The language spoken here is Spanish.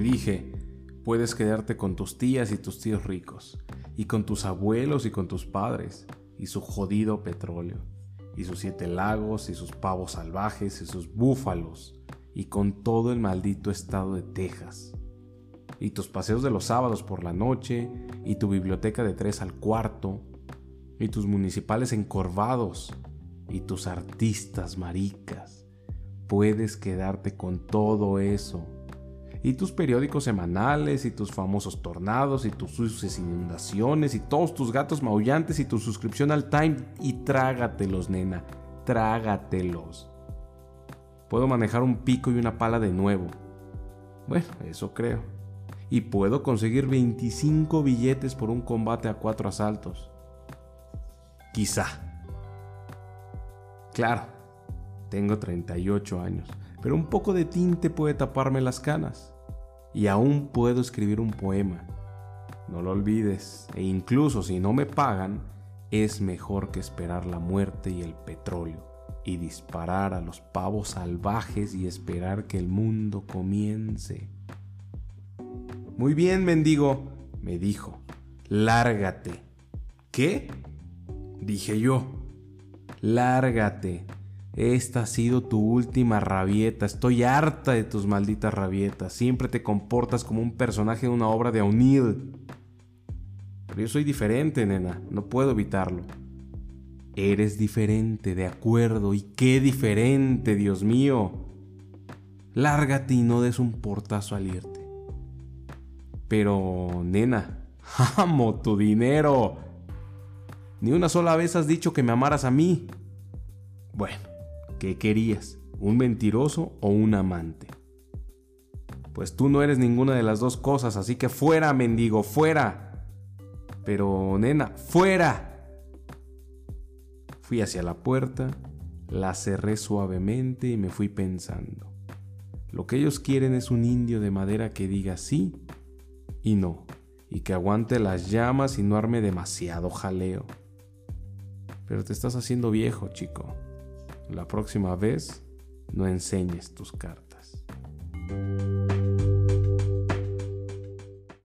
dije, puedes quedarte con tus tías y tus tíos ricos, y con tus abuelos y con tus padres, y su jodido petróleo, y sus siete lagos, y sus pavos salvajes, y sus búfalos, y con todo el maldito estado de Texas, y tus paseos de los sábados por la noche, y tu biblioteca de tres al cuarto, y tus municipales encorvados, y tus artistas maricas. Puedes quedarte con todo eso. Y tus periódicos semanales, y tus famosos tornados, y tus sucias inundaciones, y todos tus gatos maullantes, y tu suscripción al Time, y trágatelos, nena, trágatelos. Puedo manejar un pico y una pala de nuevo. Bueno, eso creo. Y puedo conseguir 25 billetes por un combate a cuatro asaltos. Quizá. Claro, tengo 38 años, pero un poco de tinte puede taparme las canas. Y aún puedo escribir un poema. No lo olvides, e incluso si no me pagan, es mejor que esperar la muerte y el petróleo, y disparar a los pavos salvajes y esperar que el mundo comience. Muy bien, mendigo, me dijo, lárgate. ¿Qué? Dije yo, lárgate. Esta ha sido tu última rabieta. Estoy harta de tus malditas rabietas. Siempre te comportas como un personaje de una obra de O'Neill. Pero yo soy diferente, nena. No puedo evitarlo. Eres diferente, de acuerdo. ¿Y qué diferente, Dios mío? Lárgate y no des un portazo al irte. Pero, nena, amo tu dinero. Ni una sola vez has dicho que me amaras a mí. Bueno, ¿qué querías? ¿Un mentiroso o un amante? Pues tú no eres ninguna de las dos cosas, así que fuera, mendigo, fuera. Pero, nena, fuera. Fui hacia la puerta, la cerré suavemente y me fui pensando. Lo que ellos quieren es un indio de madera que diga sí y no, y que aguante las llamas y no arme demasiado jaleo. Pero te estás haciendo viejo, chico. La próxima vez no enseñes tus cartas.